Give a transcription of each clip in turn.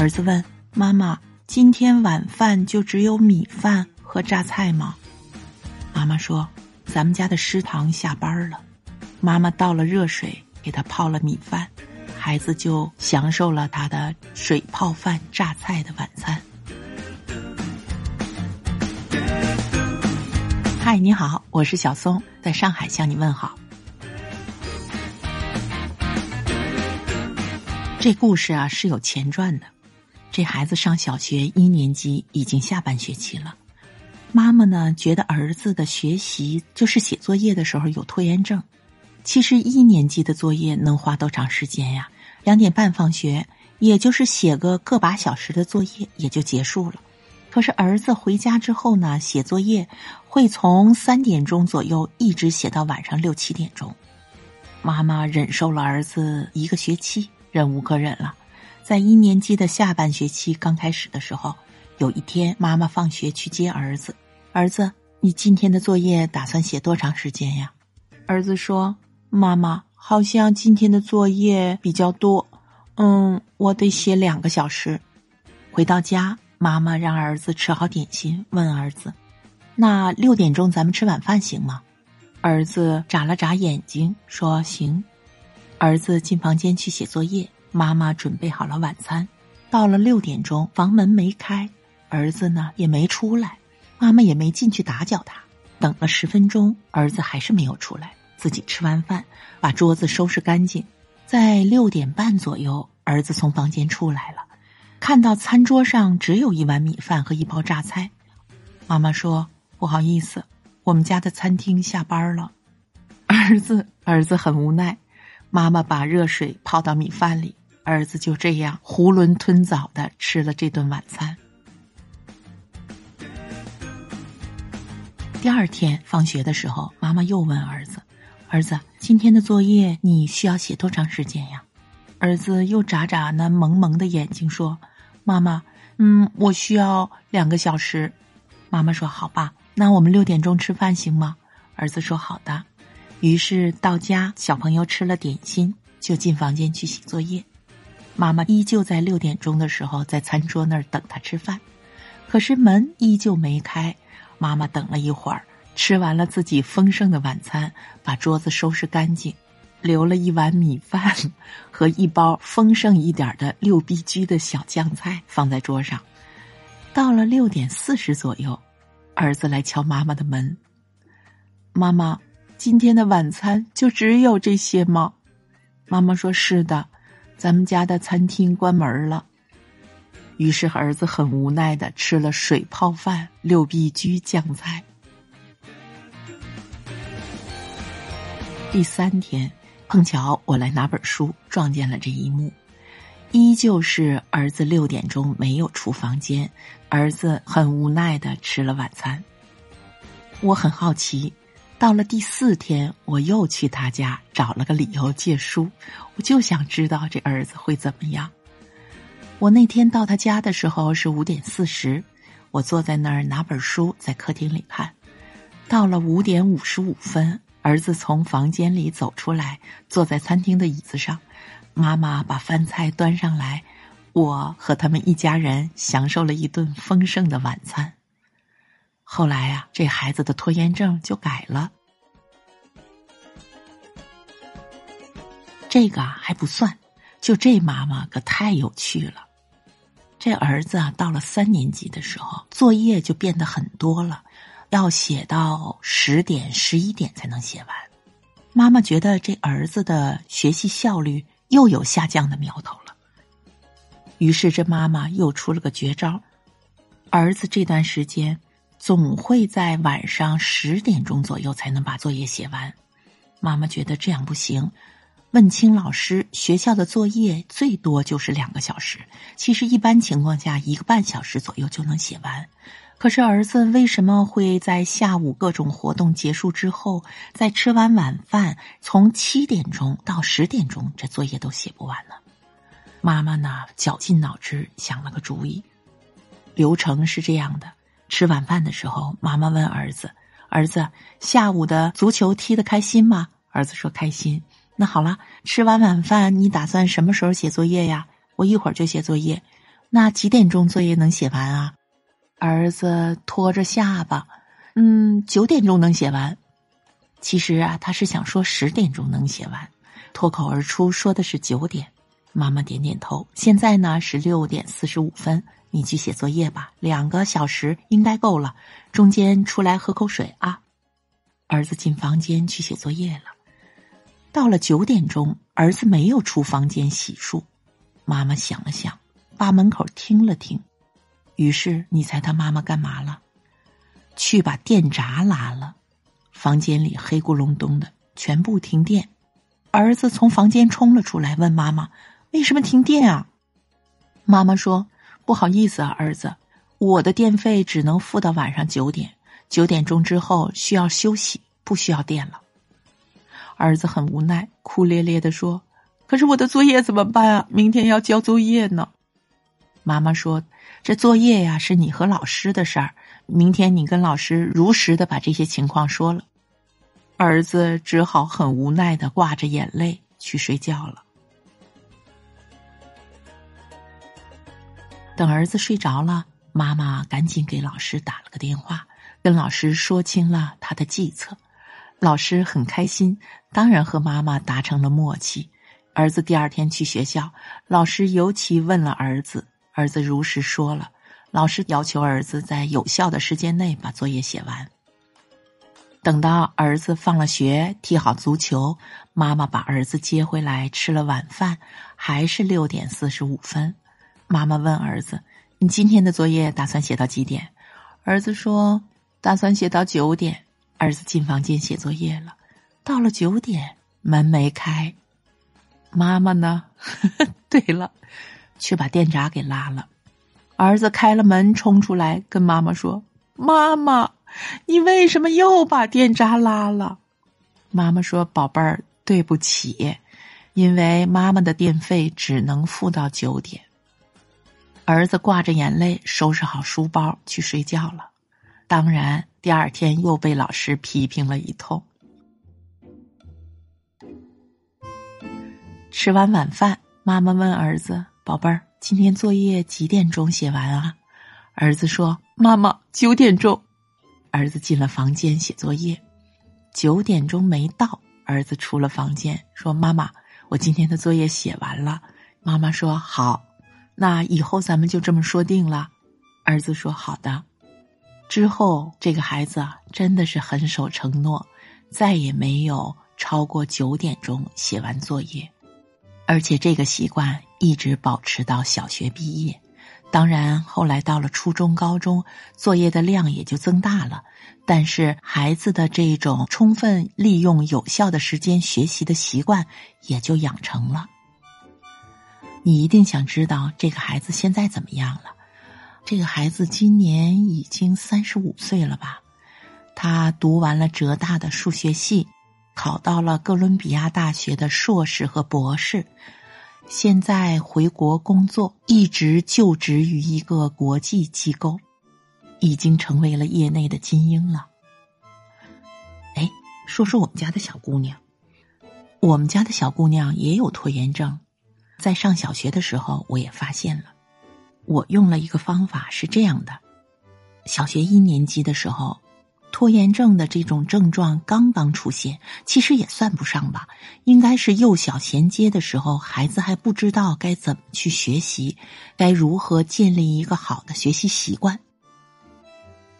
儿子问妈妈：“今天晚饭就只有米饭和榨菜吗？”妈妈说：“咱们家的食堂下班了，妈妈倒了热水给他泡了米饭，孩子就享受了他的水泡饭榨菜的晚餐。”嗨，你好，我是小松，在上海向你问好。这故事啊是有前传的。这孩子上小学一年级，已经下半学期了。妈妈呢觉得儿子的学习就是写作业的时候有拖延症。其实一年级的作业能花多长时间呀？两点半放学，也就是写个个把小时的作业也就结束了。可是儿子回家之后呢，写作业会从三点钟左右一直写到晚上六七点钟。妈妈忍受了儿子一个学期，忍无可忍了。在一年级的下半学期刚开始的时候，有一天妈妈放学去接儿子。儿子，你今天的作业打算写多长时间呀？儿子说：“妈妈，好像今天的作业比较多，嗯，我得写两个小时。”回到家，妈妈让儿子吃好点心，问儿子：“那六点钟咱们吃晚饭行吗？”儿子眨了眨眼睛，说：“行。”儿子进房间去写作业。妈妈准备好了晚餐，到了六点钟，房门没开，儿子呢也没出来，妈妈也没进去打搅他。等了十分钟，儿子还是没有出来。自己吃完饭，把桌子收拾干净，在六点半左右，儿子从房间出来了，看到餐桌上只有一碗米饭和一包榨菜。妈妈说：“不好意思，我们家的餐厅下班了。”儿子，儿子很无奈。妈妈把热水泡到米饭里。儿子就这样囫囵吞枣的吃了这顿晚餐。第二天放学的时候，妈妈又问儿子：“儿子，今天的作业你需要写多长时间呀？”儿子又眨眨那蒙蒙的眼睛说：“妈妈，嗯，我需要两个小时。”妈妈说：“好吧，那我们六点钟吃饭行吗？”儿子说：“好的。”于是到家，小朋友吃了点心，就进房间去写作业。妈妈依旧在六点钟的时候在餐桌那儿等他吃饭，可是门依旧没开。妈妈等了一会儿，吃完了自己丰盛的晚餐，把桌子收拾干净，留了一碗米饭和一包丰盛一点的六必居的小酱菜放在桌上。到了六点四十左右，儿子来敲妈妈的门：“妈妈，今天的晚餐就只有这些吗？”妈妈说：“是的。”咱们家的餐厅关门了，于是儿子很无奈的吃了水泡饭、六必居酱菜。第三天，碰巧我来拿本书，撞见了这一幕，依旧是儿子六点钟没有出房间，儿子很无奈的吃了晚餐。我很好奇。到了第四天，我又去他家找了个理由借书，我就想知道这儿子会怎么样。我那天到他家的时候是五点四十，我坐在那儿拿本书在客厅里看。到了五点五十五分，儿子从房间里走出来，坐在餐厅的椅子上，妈妈把饭菜端上来，我和他们一家人享受了一顿丰盛的晚餐。后来呀，这孩子的拖延症就改了。这个还不算，就这妈妈可太有趣了。这儿子啊，到了三年级的时候，作业就变得很多了，要写到十点、十一点才能写完。妈妈觉得这儿子的学习效率又有下降的苗头了，于是这妈妈又出了个绝招：儿子这段时间。总会在晚上十点钟左右才能把作业写完，妈妈觉得这样不行。问清老师，学校的作业最多就是两个小时，其实一般情况下一个半小时左右就能写完。可是儿子为什么会在下午各种活动结束之后，在吃完晚饭，从七点钟到十点钟，这作业都写不完呢？妈妈呢，绞尽脑汁想了个主意，流程是这样的。吃晚饭的时候，妈妈问儿子：“儿子，下午的足球踢得开心吗？”儿子说：“开心。”那好了，吃完晚饭，你打算什么时候写作业呀？我一会儿就写作业。那几点钟作业能写完啊？儿子拖着下巴，嗯，九点钟能写完。其实啊，他是想说十点钟能写完，脱口而出说的是九点。妈妈点点头。现在呢是六点四十五分，你去写作业吧，两个小时应该够了。中间出来喝口水啊。儿子进房间去写作业了。到了九点钟，儿子没有出房间洗漱。妈妈想了想，把门口听了听，于是你猜他妈妈干嘛了？去把电闸拉了。房间里黑咕隆咚的，全部停电。儿子从房间冲了出来，问妈妈：“为什么停电啊？”妈妈说：“不好意思啊，儿子，我的电费只能付到晚上九点，九点钟之后需要休息，不需要电了。”儿子很无奈，哭咧咧的说：“可是我的作业怎么办啊？明天要交作业呢。”妈妈说：“这作业呀，是你和老师的事儿，明天你跟老师如实的把这些情况说了。”儿子只好很无奈的挂着眼泪去睡觉了。等儿子睡着了，妈妈赶紧给老师打了个电话，跟老师说清了他的计策。老师很开心，当然和妈妈达成了默契。儿子第二天去学校，老师尤其问了儿子，儿子如实说了。老师要求儿子在有效的时间内把作业写完。等到儿子放了学，踢好足球，妈妈把儿子接回来吃了晚饭，还是六点四十五分。妈妈问儿子：“你今天的作业打算写到几点？”儿子说：“打算写到九点。”儿子进房间写作业了，到了九点，门没开，妈妈呢？对了，去把电闸给拉了。儿子开了门，冲出来跟妈妈说：“妈妈，你为什么又把电闸拉了？”妈妈说：“宝贝儿，对不起，因为妈妈的电费只能付到九点。”儿子挂着眼泪收拾好书包去睡觉了。当然，第二天又被老师批评了一通。吃完晚饭，妈妈问儿子：“宝贝儿，今天作业几点钟写完啊？”儿子说：“妈妈，九点钟。”儿子进了房间写作业，九点钟没到，儿子出了房间说：“妈妈，我今天的作业写完了。”妈妈说：“好，那以后咱们就这么说定了。”儿子说：“好的。”之后，这个孩子啊，真的是很守承诺，再也没有超过九点钟写完作业，而且这个习惯一直保持到小学毕业。当然，后来到了初中、高中，作业的量也就增大了，但是孩子的这种充分利用有效的时间学习的习惯也就养成了。你一定想知道这个孩子现在怎么样了？这个孩子今年已经三十五岁了吧？他读完了浙大的数学系，考到了哥伦比亚大学的硕士和博士，现在回国工作，一直就职于一个国际机构，已经成为了业内的精英了。哎，说说我们家的小姑娘，我们家的小姑娘也有拖延症，在上小学的时候我也发现了。我用了一个方法，是这样的：小学一年级的时候，拖延症的这种症状刚刚出现，其实也算不上吧，应该是幼小衔接的时候，孩子还不知道该怎么去学习，该如何建立一个好的学习习惯。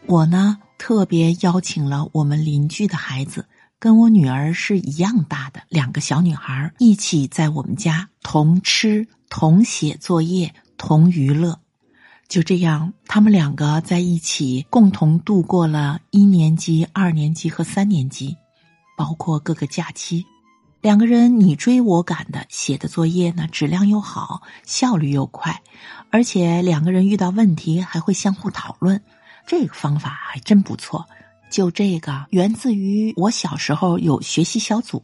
我呢，特别邀请了我们邻居的孩子，跟我女儿是一样大的两个小女孩，一起在我们家同吃、同写作业。同娱乐，就这样，他们两个在一起共同度过了一年级、二年级和三年级，包括各个假期。两个人你追我赶的写的作业呢，质量又好，效率又快，而且两个人遇到问题还会相互讨论。这个方法还真不错。就这个，源自于我小时候有学习小组，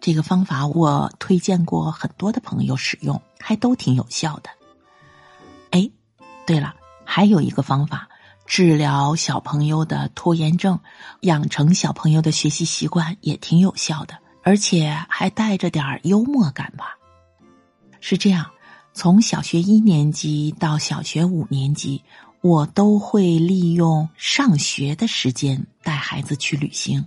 这个方法我推荐过很多的朋友使用，还都挺有效的。哎，对了，还有一个方法治疗小朋友的拖延症，养成小朋友的学习习惯也挺有效的，而且还带着点幽默感吧。是这样，从小学一年级到小学五年级，我都会利用上学的时间带孩子去旅行，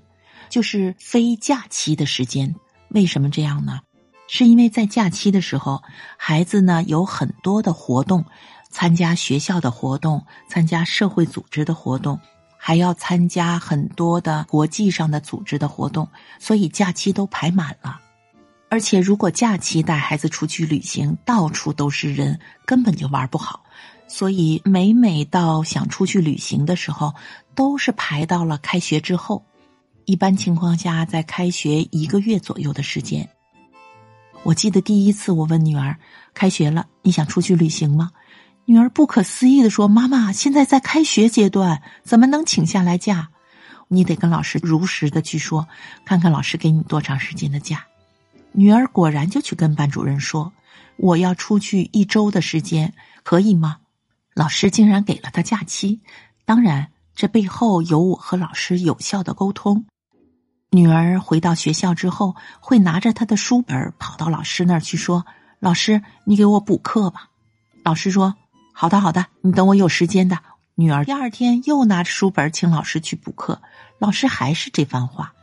就是非假期的时间。为什么这样呢？是因为在假期的时候，孩子呢有很多的活动，参加学校的活动，参加社会组织的活动，还要参加很多的国际上的组织的活动，所以假期都排满了。而且，如果假期带孩子出去旅行，到处都是人，根本就玩不好。所以，每每到想出去旅行的时候，都是排到了开学之后。一般情况下，在开学一个月左右的时间。我记得第一次我问女儿：“开学了，你想出去旅行吗？”女儿不可思议的说：“妈妈，现在在开学阶段，怎么能请下来假？你得跟老师如实的去说，看看老师给你多长时间的假。”女儿果然就去跟班主任说：“我要出去一周的时间，可以吗？”老师竟然给了他假期。当然，这背后有我和老师有效的沟通。女儿回到学校之后，会拿着她的书本跑到老师那儿去说：“老师，你给我补课吧。”老师说：“好的，好的，你等我有时间的。”女儿第二天又拿着书本请老师去补课，老师还是这番话，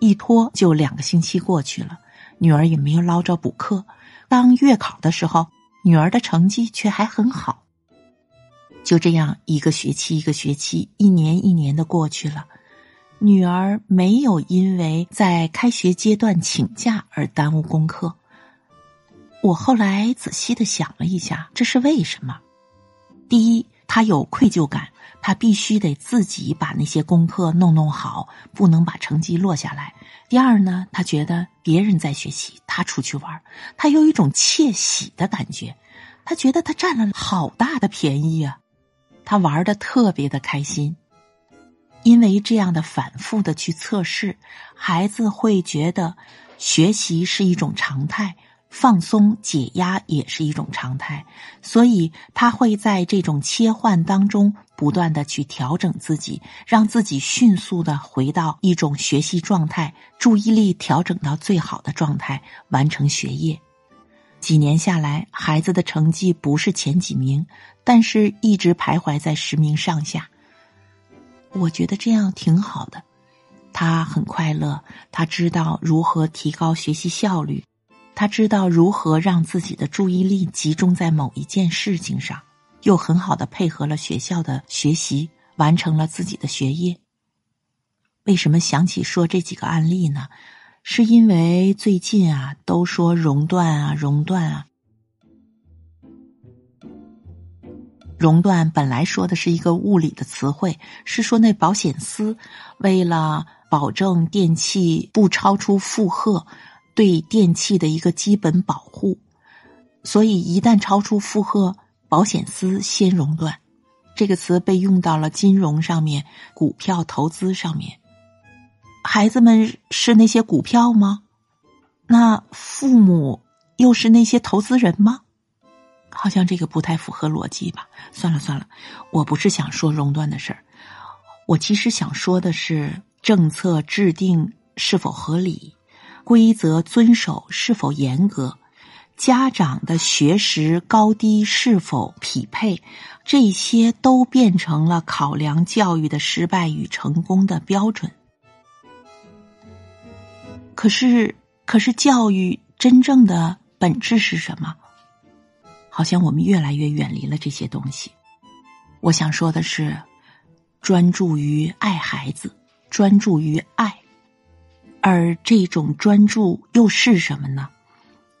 一拖就两个星期过去了。女儿也没有捞着补课，当月考的时候，女儿的成绩却还很好。就这样，一个学期一个学期，一年一年的过去了，女儿没有因为在开学阶段请假而耽误功课。我后来仔细的想了一下，这是为什么？第一，她有愧疚感，她必须得自己把那些功课弄弄好，不能把成绩落下来。第二呢，他觉得别人在学习，他出去玩，他有一种窃喜的感觉，他觉得他占了好大的便宜啊，他玩的特别的开心。因为这样的反复的去测试，孩子会觉得学习是一种常态。放松解压也是一种常态，所以他会在这种切换当中不断的去调整自己，让自己迅速的回到一种学习状态，注意力调整到最好的状态，完成学业。几年下来，孩子的成绩不是前几名，但是一直徘徊在十名上下。我觉得这样挺好的，他很快乐，他知道如何提高学习效率。他知道如何让自己的注意力集中在某一件事情上，又很好的配合了学校的学习，完成了自己的学业。为什么想起说这几个案例呢？是因为最近啊，都说熔断啊，熔断啊。熔断本来说的是一个物理的词汇，是说那保险丝为了保证电器不超出负荷。对电器的一个基本保护，所以一旦超出负荷，保险丝先熔断。这个词被用到了金融上面、股票投资上面。孩子们是那些股票吗？那父母又是那些投资人吗？好像这个不太符合逻辑吧。算了算了，我不是想说熔断的事儿，我其实想说的是政策制定是否合理。规则遵守是否严格，家长的学识高低是否匹配，这些都变成了考量教育的失败与成功的标准。可是，可是教育真正的本质是什么？好像我们越来越远离了这些东西。我想说的是，专注于爱孩子，专注于爱。而这种专注又是什么呢？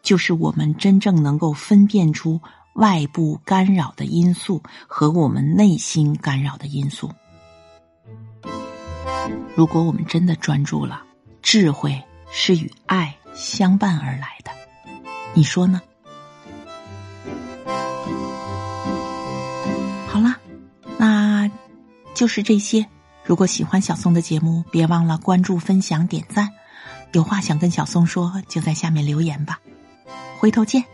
就是我们真正能够分辨出外部干扰的因素和我们内心干扰的因素。如果我们真的专注了，智慧是与爱相伴而来的，你说呢？好了，那就是这些。如果喜欢小松的节目，别忘了关注、分享、点赞。有话想跟小松说，就在下面留言吧。回头见。